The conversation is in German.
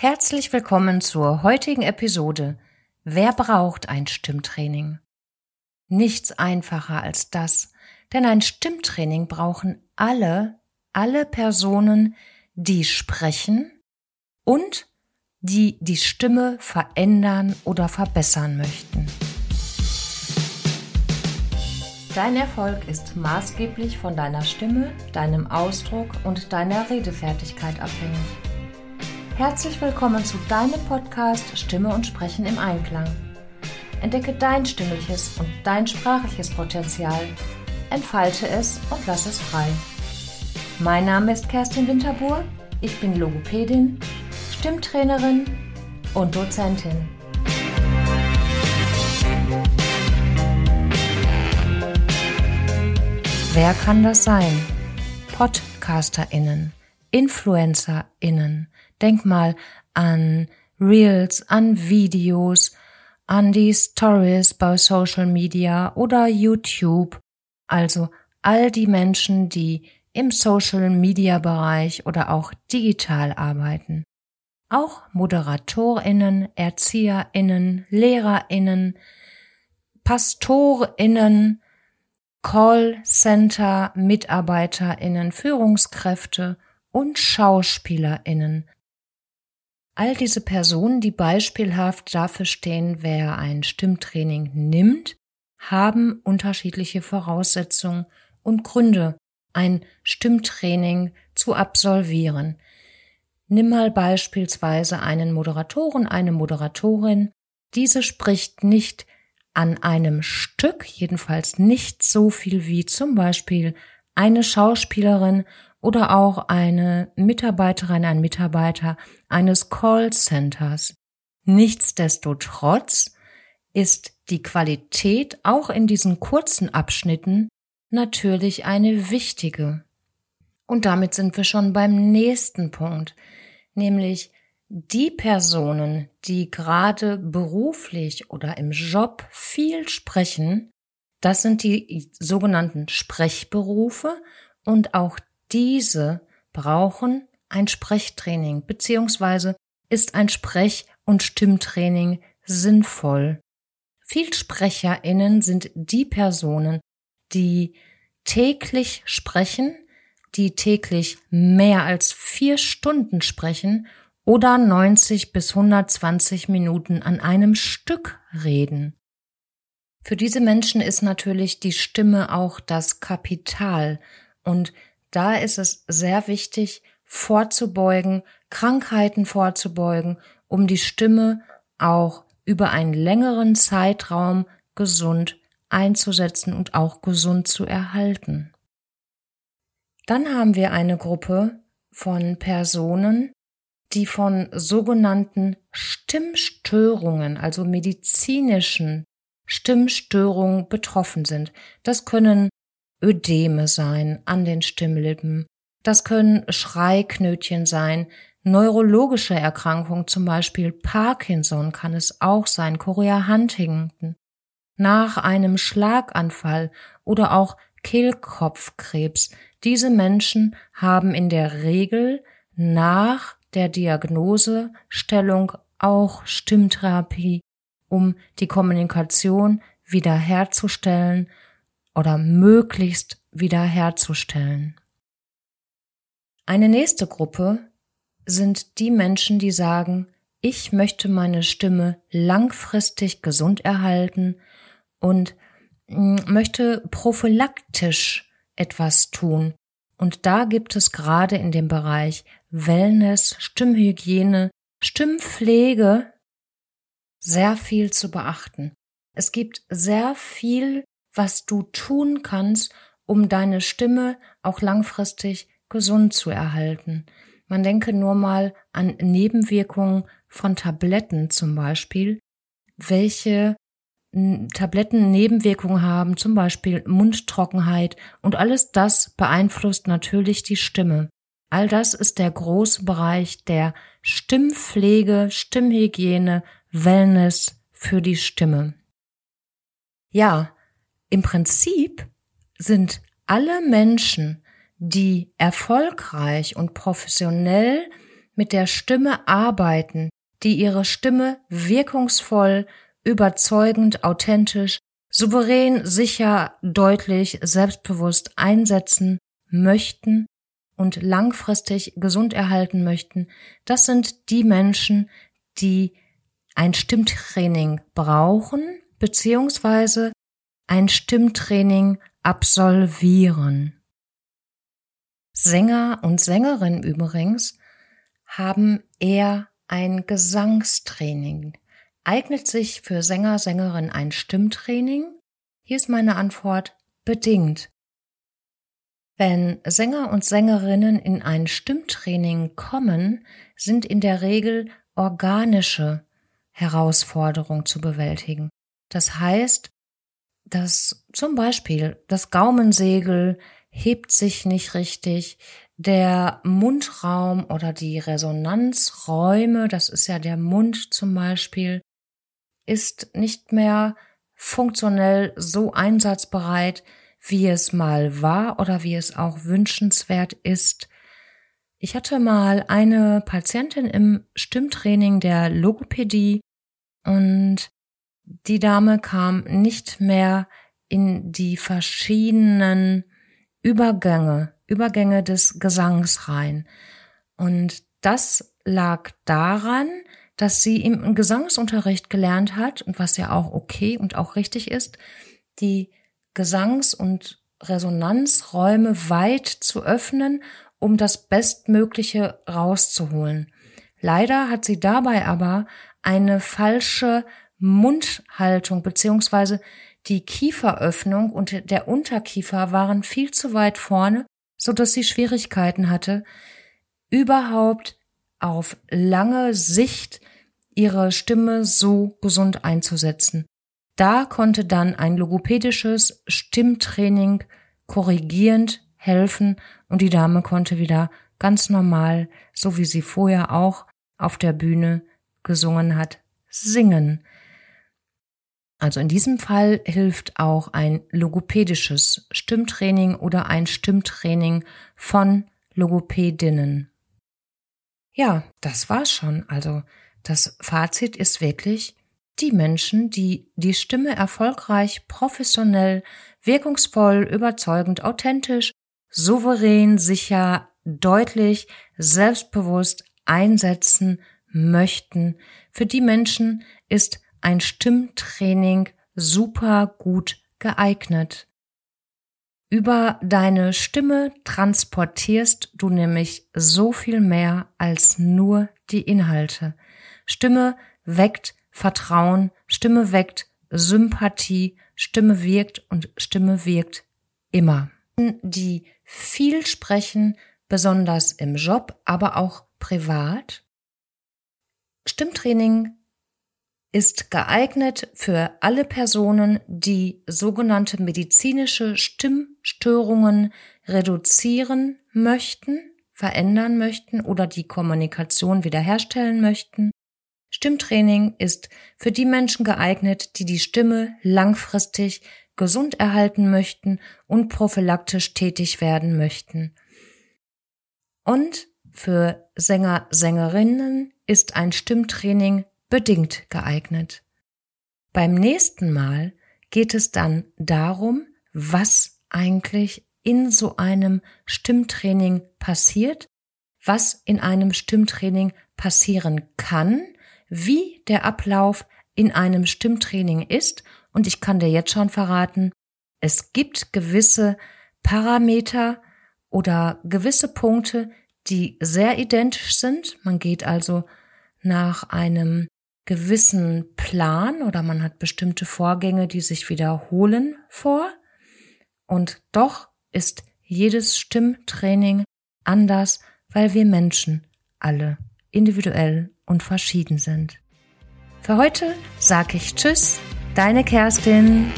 Herzlich willkommen zur heutigen Episode Wer braucht ein Stimmtraining? Nichts einfacher als das, denn ein Stimmtraining brauchen alle, alle Personen, die sprechen und die die Stimme verändern oder verbessern möchten. Dein Erfolg ist maßgeblich von deiner Stimme, deinem Ausdruck und deiner Redefertigkeit abhängig. Herzlich willkommen zu deinem Podcast Stimme und Sprechen im Einklang. Entdecke dein stimmliches und dein sprachliches Potenzial, entfalte es und lass es frei. Mein Name ist Kerstin Winterbuhr, ich bin Logopädin, Stimmtrainerin und Dozentin. Wer kann das sein? PodcasterInnen, InfluencerInnen, Denk mal an Reels, an Videos, an die Stories bei Social Media oder YouTube. Also all die Menschen, die im Social Media Bereich oder auch digital arbeiten. Auch Moderatorinnen, Erzieherinnen, Lehrerinnen, Pastorinnen, Callcenter Mitarbeiterinnen, Führungskräfte und Schauspielerinnen All diese Personen, die beispielhaft dafür stehen, wer ein Stimmtraining nimmt, haben unterschiedliche Voraussetzungen und Gründe, ein Stimmtraining zu absolvieren. Nimm mal beispielsweise einen Moderatoren, eine Moderatorin. Diese spricht nicht an einem Stück, jedenfalls nicht so viel wie zum Beispiel eine Schauspielerin oder auch eine Mitarbeiterin, ein Mitarbeiter eines Callcenters. Nichtsdestotrotz ist die Qualität auch in diesen kurzen Abschnitten natürlich eine wichtige. Und damit sind wir schon beim nächsten Punkt, nämlich die Personen, die gerade beruflich oder im Job viel sprechen, das sind die sogenannten Sprechberufe und auch diese brauchen ein Sprechtraining beziehungsweise ist ein Sprech- und Stimmtraining sinnvoll. Vielsprecherinnen sind die Personen, die täglich sprechen, die täglich mehr als vier Stunden sprechen oder 90 bis 120 Minuten an einem Stück reden. Für diese Menschen ist natürlich die Stimme auch das Kapital und da ist es sehr wichtig, vorzubeugen, Krankheiten vorzubeugen, um die Stimme auch über einen längeren Zeitraum gesund einzusetzen und auch gesund zu erhalten. Dann haben wir eine Gruppe von Personen, die von sogenannten Stimmstörungen, also medizinischen Stimmstörungen betroffen sind. Das können Ödeme sein an den Stimmlippen. Das können Schreiknötchen sein, neurologische Erkrankungen, zum Beispiel Parkinson kann es auch sein, Chorea Huntington, nach einem Schlaganfall oder auch Kehlkopfkrebs. Diese Menschen haben in der Regel nach der Diagnosestellung auch Stimmtherapie, um die Kommunikation wiederherzustellen oder möglichst wiederherzustellen. Eine nächste Gruppe sind die Menschen, die sagen, ich möchte meine Stimme langfristig gesund erhalten und mm, möchte prophylaktisch etwas tun. Und da gibt es gerade in dem Bereich Wellness, Stimmhygiene, Stimmpflege sehr viel zu beachten. Es gibt sehr viel was du tun kannst, um deine Stimme auch langfristig gesund zu erhalten. Man denke nur mal an Nebenwirkungen von Tabletten zum Beispiel, welche Tabletten Nebenwirkungen haben, zum Beispiel Mundtrockenheit und alles das beeinflusst natürlich die Stimme. All das ist der große Bereich der Stimmpflege, Stimmhygiene, Wellness für die Stimme. Ja, im Prinzip sind alle Menschen, die erfolgreich und professionell mit der Stimme arbeiten, die ihre Stimme wirkungsvoll, überzeugend, authentisch, souverän, sicher, deutlich, selbstbewusst einsetzen möchten und langfristig gesund erhalten möchten, das sind die Menschen, die ein Stimmtraining brauchen, beziehungsweise ein Stimmtraining absolvieren. Sänger und Sängerinnen übrigens haben eher ein Gesangstraining. Eignet sich für Sänger, Sängerin ein Stimmtraining? Hier ist meine Antwort bedingt. Wenn Sänger und Sängerinnen in ein Stimmtraining kommen, sind in der Regel organische Herausforderungen zu bewältigen. Das heißt, dass zum Beispiel das Gaumensegel hebt sich nicht richtig, der Mundraum oder die Resonanzräume, das ist ja der Mund zum Beispiel, ist nicht mehr funktionell so einsatzbereit, wie es mal war oder wie es auch wünschenswert ist. Ich hatte mal eine Patientin im Stimmtraining der Logopädie und die Dame kam nicht mehr in die verschiedenen Übergänge, Übergänge des Gesangs rein. Und das lag daran, dass sie im Gesangsunterricht gelernt hat, und was ja auch okay und auch richtig ist, die Gesangs- und Resonanzräume weit zu öffnen, um das Bestmögliche rauszuholen. Leider hat sie dabei aber eine falsche Mundhaltung beziehungsweise die Kieferöffnung und der Unterkiefer waren viel zu weit vorne, so dass sie Schwierigkeiten hatte, überhaupt auf lange Sicht ihre Stimme so gesund einzusetzen. Da konnte dann ein logopädisches Stimmtraining korrigierend helfen und die Dame konnte wieder ganz normal, so wie sie vorher auch auf der Bühne gesungen hat, singen. Also in diesem Fall hilft auch ein logopädisches Stimmtraining oder ein Stimmtraining von Logopädinnen. Ja, das war's schon. Also das Fazit ist wirklich, die Menschen, die die Stimme erfolgreich, professionell, wirkungsvoll, überzeugend, authentisch, souverän, sicher, deutlich, selbstbewusst einsetzen möchten, für die Menschen ist ein Stimmtraining super gut geeignet. Über deine Stimme transportierst du nämlich so viel mehr als nur die Inhalte. Stimme weckt Vertrauen, Stimme weckt Sympathie, Stimme wirkt und Stimme wirkt immer. Die viel sprechen, besonders im Job, aber auch privat. Stimmtraining ist geeignet für alle Personen, die sogenannte medizinische Stimmstörungen reduzieren möchten, verändern möchten oder die Kommunikation wiederherstellen möchten. Stimmtraining ist für die Menschen geeignet, die die Stimme langfristig gesund erhalten möchten und prophylaktisch tätig werden möchten. Und für Sänger, Sängerinnen ist ein Stimmtraining bedingt geeignet. Beim nächsten Mal geht es dann darum, was eigentlich in so einem Stimmtraining passiert, was in einem Stimmtraining passieren kann, wie der Ablauf in einem Stimmtraining ist. Und ich kann dir jetzt schon verraten, es gibt gewisse Parameter oder gewisse Punkte, die sehr identisch sind. Man geht also nach einem gewissen Plan oder man hat bestimmte Vorgänge, die sich wiederholen vor. Und doch ist jedes Stimmtraining anders, weil wir Menschen alle individuell und verschieden sind. Für heute sage ich Tschüss, deine Kerstin.